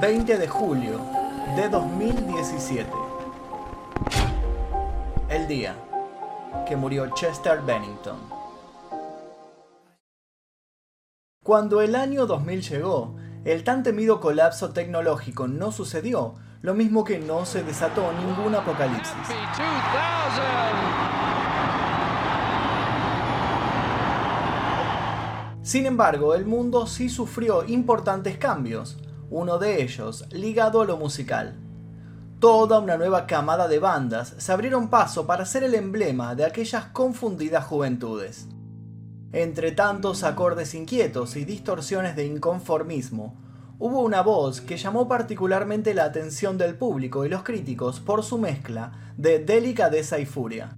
20 de julio de 2017. El día que murió Chester Bennington. Cuando el año 2000 llegó, el tan temido colapso tecnológico no sucedió, lo mismo que no se desató ningún apocalipsis. Sin embargo, el mundo sí sufrió importantes cambios, uno de ellos ligado a lo musical. Toda una nueva camada de bandas se abrieron paso para ser el emblema de aquellas confundidas juventudes. Entre tantos acordes inquietos y distorsiones de inconformismo, hubo una voz que llamó particularmente la atención del público y los críticos por su mezcla de delicadeza y furia.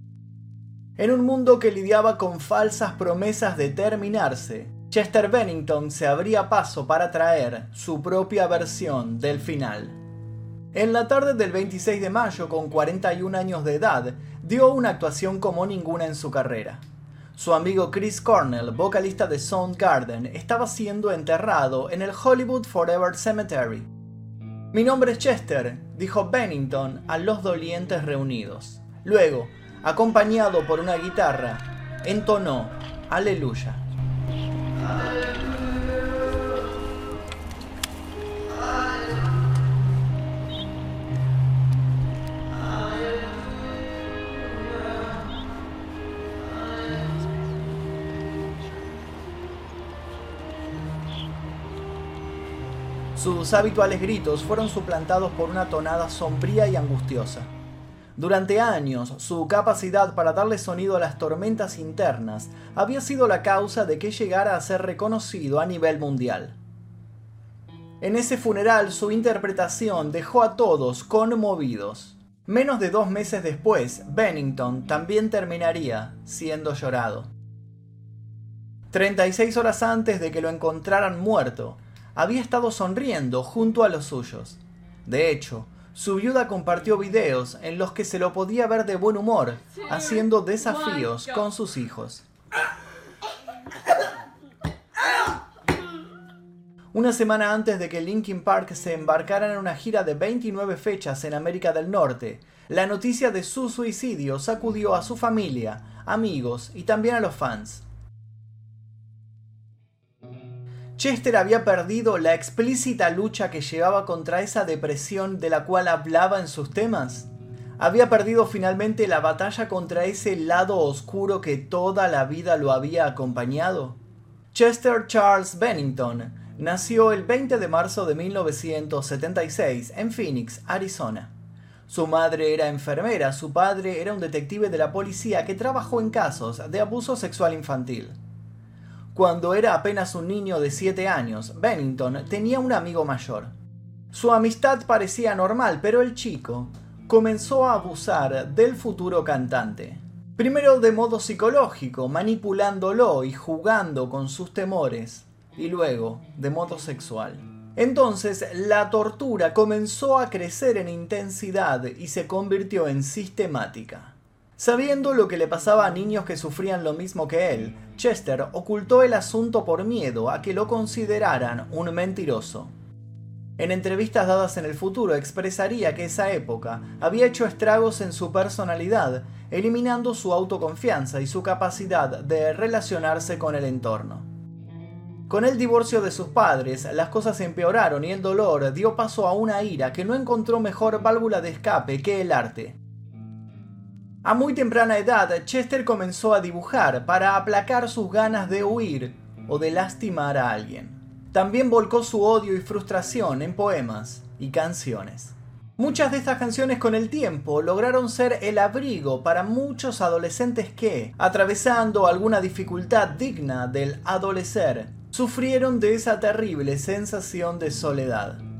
En un mundo que lidiaba con falsas promesas de terminarse, Chester Bennington se abría paso para traer su propia versión del final. En la tarde del 26 de mayo, con 41 años de edad, dio una actuación como ninguna en su carrera. Su amigo Chris Cornell, vocalista de Soundgarden, estaba siendo enterrado en el Hollywood Forever Cemetery. Mi nombre es Chester, dijo Bennington a los dolientes reunidos. Luego, acompañado por una guitarra, entonó Aleluya. Sus habituales gritos fueron suplantados por una tonada sombría y angustiosa. Durante años, su capacidad para darle sonido a las tormentas internas había sido la causa de que llegara a ser reconocido a nivel mundial. En ese funeral su interpretación dejó a todos conmovidos. Menos de dos meses después, Bennington también terminaría siendo llorado. 36 horas antes de que lo encontraran muerto, había estado sonriendo junto a los suyos. De hecho, su viuda compartió videos en los que se lo podía ver de buen humor, haciendo desafíos con sus hijos. Una semana antes de que Linkin Park se embarcara en una gira de 29 fechas en América del Norte, la noticia de su suicidio sacudió a su familia, amigos y también a los fans. Chester había perdido la explícita lucha que llevaba contra esa depresión de la cual hablaba en sus temas. Había perdido finalmente la batalla contra ese lado oscuro que toda la vida lo había acompañado. Chester Charles Bennington nació el 20 de marzo de 1976 en Phoenix, Arizona. Su madre era enfermera, su padre era un detective de la policía que trabajó en casos de abuso sexual infantil. Cuando era apenas un niño de 7 años, Bennington tenía un amigo mayor. Su amistad parecía normal, pero el chico comenzó a abusar del futuro cantante. Primero de modo psicológico, manipulándolo y jugando con sus temores, y luego de modo sexual. Entonces la tortura comenzó a crecer en intensidad y se convirtió en sistemática. Sabiendo lo que le pasaba a niños que sufrían lo mismo que él, Chester ocultó el asunto por miedo a que lo consideraran un mentiroso. En entrevistas dadas en el futuro expresaría que esa época había hecho estragos en su personalidad, eliminando su autoconfianza y su capacidad de relacionarse con el entorno. Con el divorcio de sus padres, las cosas empeoraron y el dolor dio paso a una ira que no encontró mejor válvula de escape que el arte. A muy temprana edad, Chester comenzó a dibujar para aplacar sus ganas de huir o de lastimar a alguien. También volcó su odio y frustración en poemas y canciones. Muchas de estas canciones con el tiempo lograron ser el abrigo para muchos adolescentes que, atravesando alguna dificultad digna del adolecer, sufrieron de esa terrible sensación de soledad.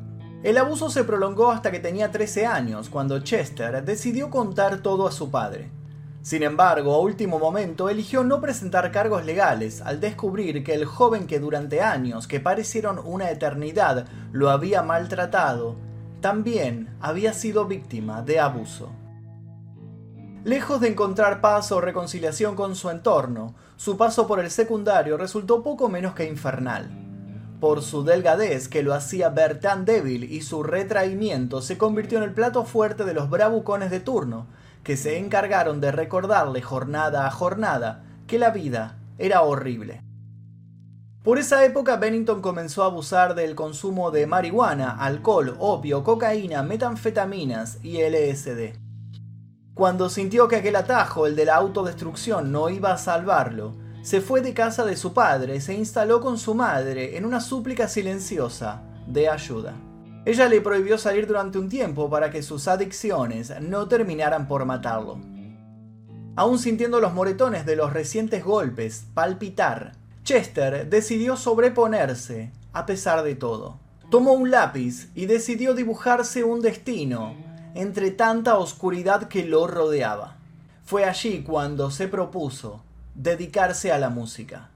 El abuso se prolongó hasta que tenía 13 años, cuando Chester decidió contar todo a su padre. Sin embargo, a último momento eligió no presentar cargos legales al descubrir que el joven que durante años, que parecieron una eternidad, lo había maltratado, también había sido víctima de abuso. Lejos de encontrar paz o reconciliación con su entorno, su paso por el secundario resultó poco menos que infernal. Por su delgadez que lo hacía ver tan débil y su retraimiento se convirtió en el plato fuerte de los bravucones de turno, que se encargaron de recordarle jornada a jornada que la vida era horrible. Por esa época Bennington comenzó a abusar del consumo de marihuana, alcohol, opio, cocaína, metanfetaminas y LSD. Cuando sintió que aquel atajo, el de la autodestrucción, no iba a salvarlo, se fue de casa de su padre se instaló con su madre en una súplica silenciosa de ayuda. Ella le prohibió salir durante un tiempo para que sus adicciones no terminaran por matarlo. Aún sintiendo los moretones de los recientes golpes palpitar, Chester decidió sobreponerse a pesar de todo. Tomó un lápiz y decidió dibujarse un destino entre tanta oscuridad que lo rodeaba. Fue allí cuando se propuso dedicarse a la música.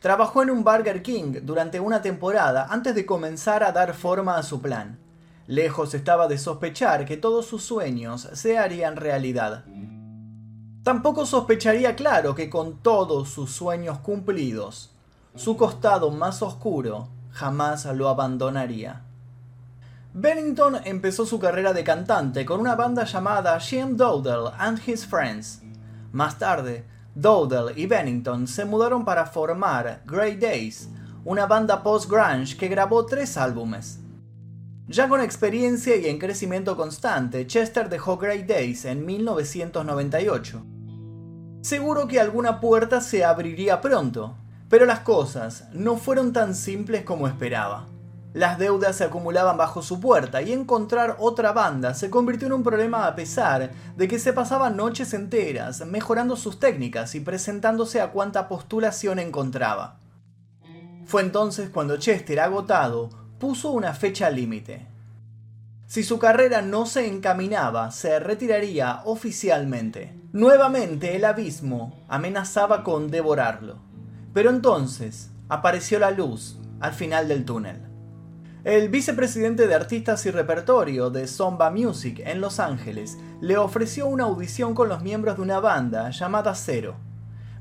Trabajó en un Burger King durante una temporada antes de comenzar a dar forma a su plan. Lejos estaba de sospechar que todos sus sueños se harían realidad. Tampoco sospecharía claro que con todos sus sueños cumplidos, su costado más oscuro jamás lo abandonaría. Bennington empezó su carrera de cantante con una banda llamada Jim Dowdle and His Friends. Más tarde, Dowdle y Bennington se mudaron para formar Grey Days, una banda post-grunge que grabó tres álbumes. Ya con experiencia y en crecimiento constante, Chester dejó Grey Days en 1998. Seguro que alguna puerta se abriría pronto, pero las cosas no fueron tan simples como esperaba. Las deudas se acumulaban bajo su puerta y encontrar otra banda se convirtió en un problema a pesar de que se pasaban noches enteras mejorando sus técnicas y presentándose a cuanta postulación encontraba. Fue entonces cuando Chester, agotado, puso una fecha límite. Si su carrera no se encaminaba, se retiraría oficialmente. Nuevamente el abismo amenazaba con devorarlo. Pero entonces apareció la luz al final del túnel. El vicepresidente de artistas y repertorio de Zomba Music en Los Ángeles le ofreció una audición con los miembros de una banda llamada Zero.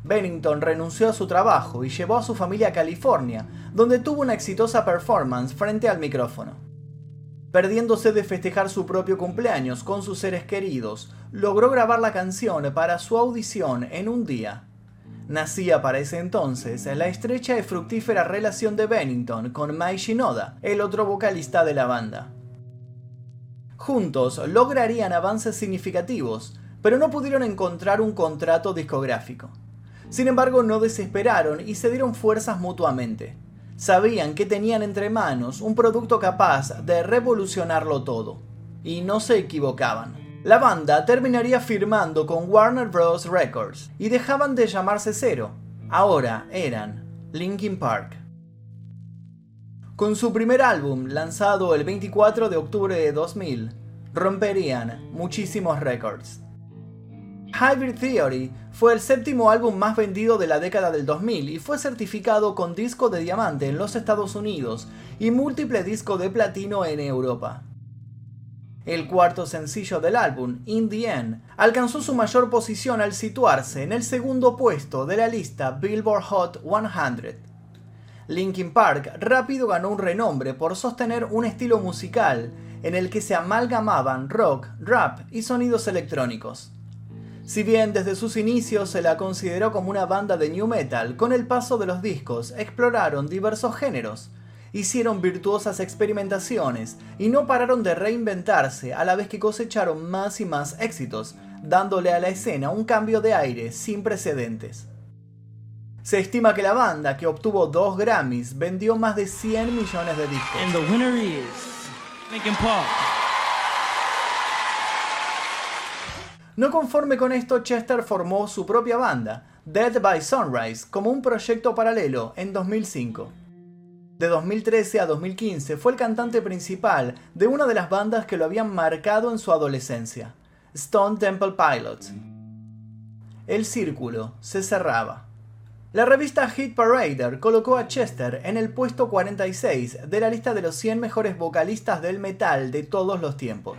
Bennington renunció a su trabajo y llevó a su familia a California, donde tuvo una exitosa performance frente al micrófono. Perdiéndose de festejar su propio cumpleaños con sus seres queridos, logró grabar la canción para su audición en un día Nacía para ese entonces la estrecha y fructífera relación de Bennington con Mai Shinoda, el otro vocalista de la banda. Juntos lograrían avances significativos, pero no pudieron encontrar un contrato discográfico. Sin embargo, no desesperaron y se dieron fuerzas mutuamente. Sabían que tenían entre manos un producto capaz de revolucionarlo todo. Y no se equivocaban. La banda terminaría firmando con Warner Bros. Records y dejaban de llamarse Cero. Ahora eran Linkin Park. Con su primer álbum, lanzado el 24 de octubre de 2000, romperían muchísimos récords. Hybrid Theory fue el séptimo álbum más vendido de la década del 2000 y fue certificado con disco de diamante en los Estados Unidos y múltiple disco de platino en Europa. El cuarto sencillo del álbum, In the End, alcanzó su mayor posición al situarse en el segundo puesto de la lista Billboard Hot 100. Linkin Park rápido ganó un renombre por sostener un estilo musical en el que se amalgamaban rock, rap y sonidos electrónicos. Si bien desde sus inicios se la consideró como una banda de new metal, con el paso de los discos exploraron diversos géneros, hicieron virtuosas experimentaciones y no pararon de reinventarse a la vez que cosecharon más y más éxitos, dándole a la escena un cambio de aire sin precedentes. Se estima que la banda, que obtuvo dos Grammys, vendió más de 100 millones de discos. No conforme con esto, Chester formó su propia banda, Dead by Sunrise, como un proyecto paralelo en 2005. De 2013 a 2015 fue el cantante principal de una de las bandas que lo habían marcado en su adolescencia, Stone Temple Pilots. El círculo se cerraba. La revista Hit Parader colocó a Chester en el puesto 46 de la lista de los 100 mejores vocalistas del metal de todos los tiempos.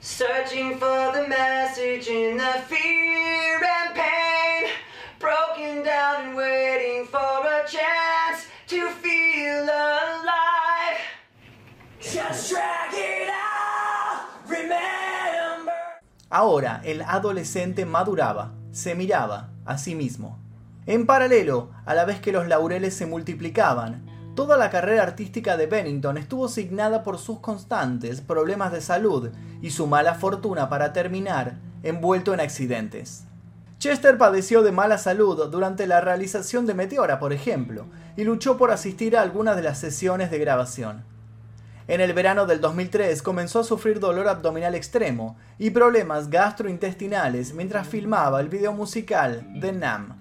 Searching for the message in the fear and pain, broken down and waiting for a chance. Ahora el adolescente maduraba, se miraba a sí mismo. En paralelo, a la vez que los laureles se multiplicaban, Toda la carrera artística de Bennington estuvo signada por sus constantes problemas de salud y su mala fortuna para terminar envuelto en accidentes. Chester padeció de mala salud durante la realización de Meteora, por ejemplo, y luchó por asistir a algunas de las sesiones de grabación. En el verano del 2003 comenzó a sufrir dolor abdominal extremo y problemas gastrointestinales mientras filmaba el video musical de Nam.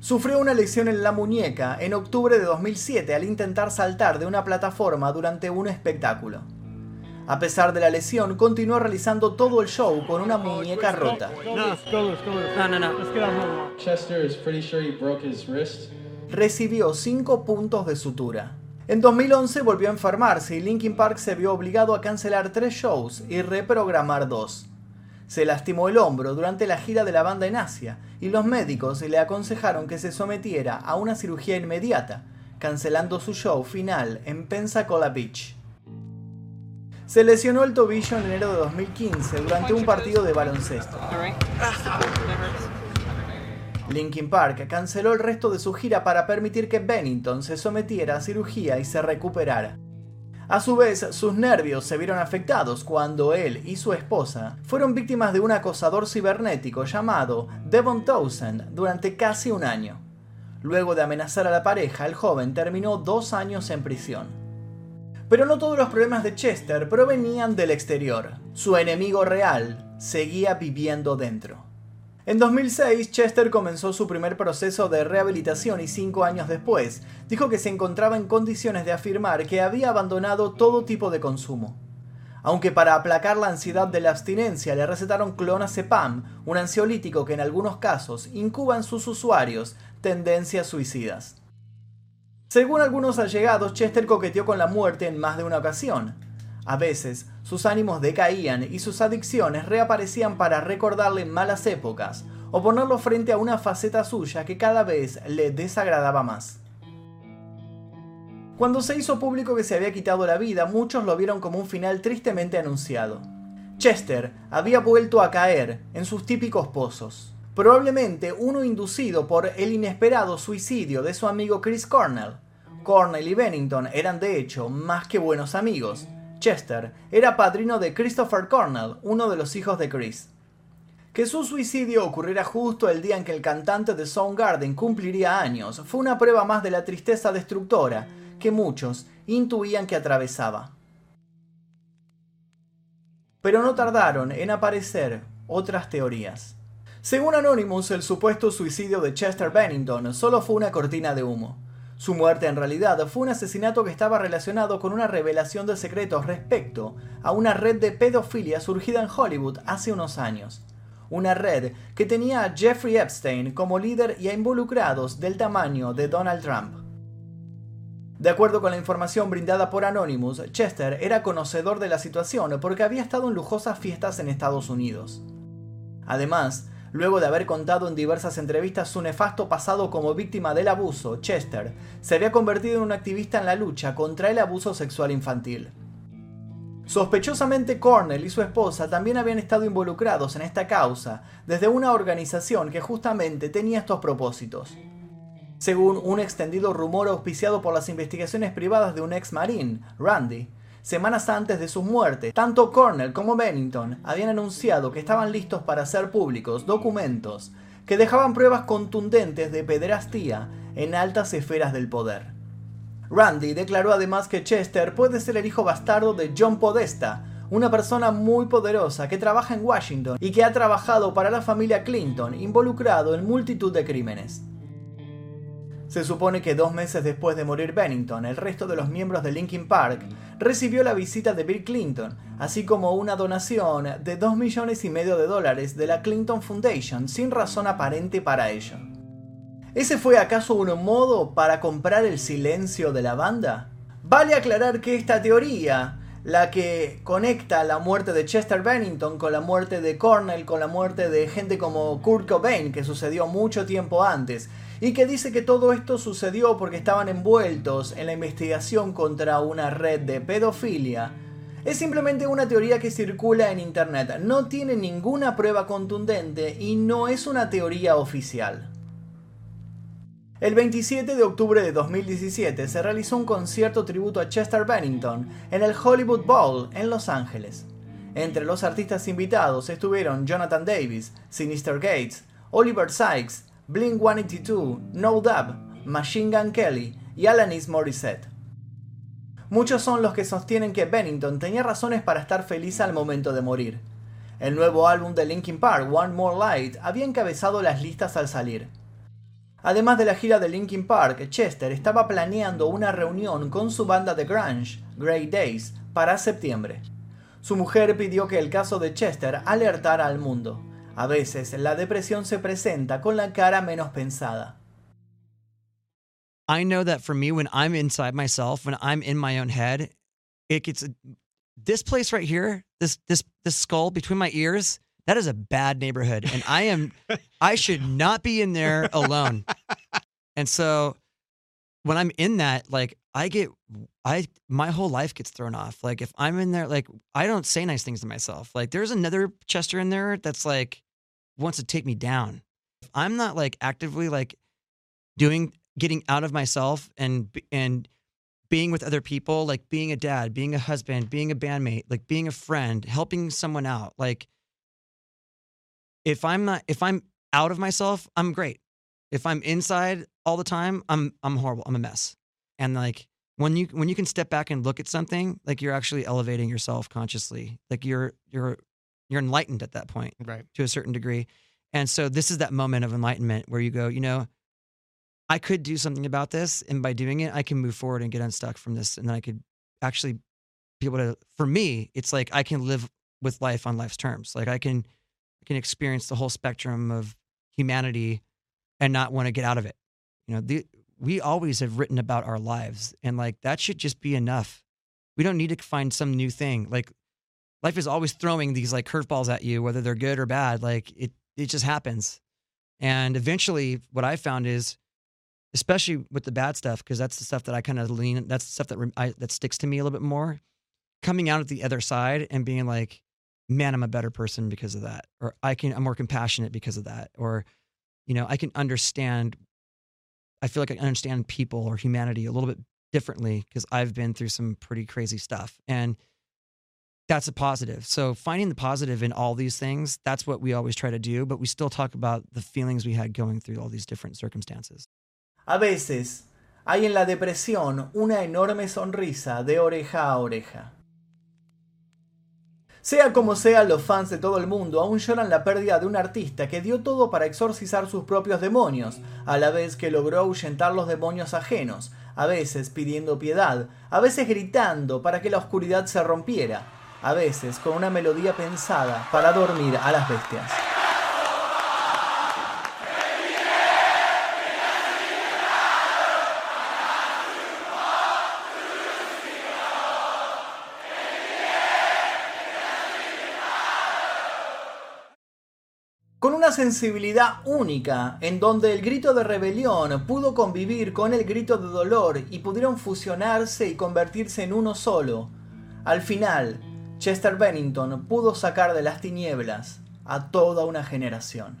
Sufrió una lesión en la muñeca en octubre de 2007 al intentar saltar de una plataforma durante un espectáculo. A pesar de la lesión, continuó realizando todo el show con una muñeca rota. Recibió 5 puntos de sutura. En 2011 volvió a enfermarse y Linkin Park se vio obligado a cancelar 3 shows y reprogramar 2. Se lastimó el hombro durante la gira de la banda en Asia y los médicos le aconsejaron que se sometiera a una cirugía inmediata, cancelando su show final en Pensacola Beach. Se lesionó el tobillo en enero de 2015 durante un partido de baloncesto. Linkin Park canceló el resto de su gira para permitir que Bennington se sometiera a cirugía y se recuperara. A su vez, sus nervios se vieron afectados cuando él y su esposa fueron víctimas de un acosador cibernético llamado Devon Townsend durante casi un año. Luego de amenazar a la pareja, el joven terminó dos años en prisión. Pero no todos los problemas de Chester provenían del exterior. Su enemigo real seguía viviendo dentro. En 2006, Chester comenzó su primer proceso de rehabilitación y cinco años después, dijo que se encontraba en condiciones de afirmar que había abandonado todo tipo de consumo. Aunque para aplacar la ansiedad de la abstinencia le recetaron clonazepam, un ansiolítico que en algunos casos incuba en sus usuarios tendencias suicidas. Según algunos allegados, Chester coqueteó con la muerte en más de una ocasión. A veces, sus ánimos decaían y sus adicciones reaparecían para recordarle malas épocas o ponerlo frente a una faceta suya que cada vez le desagradaba más. Cuando se hizo público que se había quitado la vida, muchos lo vieron como un final tristemente anunciado. Chester había vuelto a caer en sus típicos pozos, probablemente uno inducido por el inesperado suicidio de su amigo Chris Cornell, Cornell y Bennington eran de hecho más que buenos amigos. Chester era padrino de Christopher Cornell, uno de los hijos de Chris. Que su suicidio ocurriera justo el día en que el cantante de Soundgarden cumpliría años fue una prueba más de la tristeza destructora que muchos intuían que atravesaba. Pero no tardaron en aparecer otras teorías. Según Anonymous, el supuesto suicidio de Chester Bennington solo fue una cortina de humo. Su muerte en realidad fue un asesinato que estaba relacionado con una revelación de secretos respecto a una red de pedofilia surgida en Hollywood hace unos años. Una red que tenía a Jeffrey Epstein como líder y a involucrados del tamaño de Donald Trump. De acuerdo con la información brindada por Anonymous, Chester era conocedor de la situación porque había estado en lujosas fiestas en Estados Unidos. Además, Luego de haber contado en diversas entrevistas su nefasto pasado como víctima del abuso, Chester se había convertido en un activista en la lucha contra el abuso sexual infantil. Sospechosamente Cornell y su esposa también habían estado involucrados en esta causa desde una organización que justamente tenía estos propósitos. Según un extendido rumor auspiciado por las investigaciones privadas de un ex marín, Randy, Semanas antes de su muerte, tanto Cornell como Bennington habían anunciado que estaban listos para hacer públicos documentos que dejaban pruebas contundentes de pederastía en altas esferas del poder. Randy declaró además que Chester puede ser el hijo bastardo de John Podesta, una persona muy poderosa que trabaja en Washington y que ha trabajado para la familia Clinton, involucrado en multitud de crímenes. Se supone que dos meses después de morir Bennington, el resto de los miembros de Linkin Park recibió la visita de Bill Clinton, así como una donación de 2 millones y medio de dólares de la Clinton Foundation sin razón aparente para ello. ¿Ese fue acaso un modo para comprar el silencio de la banda? Vale aclarar que esta teoría, la que conecta la muerte de Chester Bennington con la muerte de Cornell, con la muerte de gente como Kurt Cobain, que sucedió mucho tiempo antes, y que dice que todo esto sucedió porque estaban envueltos en la investigación contra una red de pedofilia, Es simplemente una teoría que circula en internet, no tiene ninguna prueba contundente y no es una teoría oficial. El 27 de octubre de 2017 se realizó un concierto tributo a Chester Bennington en el Hollywood Bowl en Los Ángeles. Entre los artistas invitados estuvieron Jonathan Davis, Sinister Gates, Oliver Sykes, Blink 182, No Dub, Machine Gun Kelly y Alanis Morissette. Muchos son los que sostienen que Bennington tenía razones para estar feliz al momento de morir. El nuevo álbum de Linkin Park, One More Light, había encabezado las listas al salir. Además de la gira de Linkin Park, Chester estaba planeando una reunión con su banda de grunge, Grey Days, para septiembre. Su mujer pidió que el caso de Chester alertara al mundo. A veces la depresión se presenta con la cara menos pensada. I know that for me, when I'm inside myself, when I'm in my own head, it gets this place right here, this this this skull between my ears. That is a bad neighborhood, and I am I should not be in there alone. And so when I'm in that, like I get I my whole life gets thrown off. Like if I'm in there, like I don't say nice things to myself. Like there's another Chester in there that's like wants to take me down. If I'm not like actively like doing getting out of myself and and being with other people, like being a dad, being a husband, being a bandmate, like being a friend, helping someone out. Like if I'm not if I'm out of myself, I'm great. If I'm inside all the time, I'm I'm horrible. I'm a mess. And like when you when you can step back and look at something, like you're actually elevating yourself consciously. Like you're you're you're enlightened at that point, right? To a certain degree. And so this is that moment of enlightenment where you go, you know, I could do something about this, and by doing it, I can move forward and get unstuck from this, and then I could actually be able to. For me, it's like I can live with life on life's terms. Like I can I can experience the whole spectrum of humanity and not want to get out of it. You know, the, we always have written about our lives, and like that should just be enough. We don't need to find some new thing. Like life is always throwing these like curveballs at you, whether they're good or bad. Like it, it just happens. And eventually, what I found is, especially with the bad stuff, because that's the stuff that I kind of lean. That's the stuff that I, that sticks to me a little bit more. Coming out at the other side and being like, man, I'm a better person because of that. Or I can, I'm more compassionate because of that. Or, you know, I can understand, I feel like I understand people or humanity a little bit differently because I've been through some pretty crazy stuff. And that's a positive. So finding the positive in all these things, that's what we always try to do, but we still talk about the feelings we had going through all these different circumstances. A veces hay en la depresión una enorme sonrisa de oreja a oreja. Sea como sea, los fans de todo el mundo aún lloran la pérdida de un artista que dio todo para exorcizar sus propios demonios, a la vez que logró ahuyentar los demonios ajenos, a veces pidiendo piedad, a veces gritando para que la oscuridad se rompiera, a veces con una melodía pensada para dormir a las bestias. Sensibilidad única, en donde el grito de rebelión pudo convivir con el grito de dolor y pudieron fusionarse y convertirse en uno solo. Al final, Chester Bennington pudo sacar de las tinieblas a toda una generación.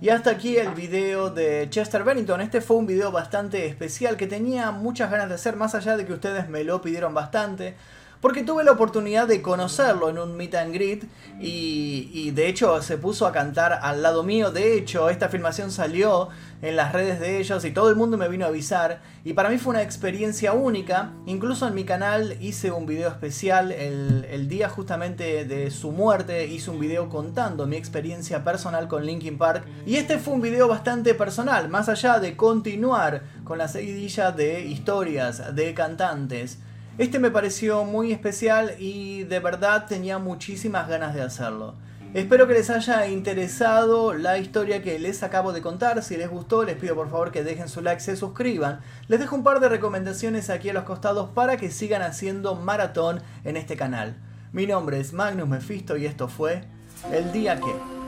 Y hasta aquí el video de Chester Bennington. Este fue un video bastante especial que tenía muchas ganas de hacer, más allá de que ustedes me lo pidieron bastante porque tuve la oportunidad de conocerlo en un meet and greet y, de hecho se puso a cantar al lado mío. De hecho, esta filmación salió en las redes de ellos y todo el mundo me vino a avisar y para mí fue una experiencia única. Incluso en mi canal hice un video especial el, el día justamente de su muerte, hice un video contando mi experiencia personal con Linkin Park y este fue un video bastante personal, más allá de continuar con la seguidilla de historias de cantantes este me pareció muy especial y de verdad tenía muchísimas ganas de hacerlo. Espero que les haya interesado la historia que les acabo de contar. Si les gustó, les pido por favor que dejen su like, se suscriban. Les dejo un par de recomendaciones aquí a los costados para que sigan haciendo maratón en este canal. Mi nombre es Magnus Mephisto y esto fue El Día Que.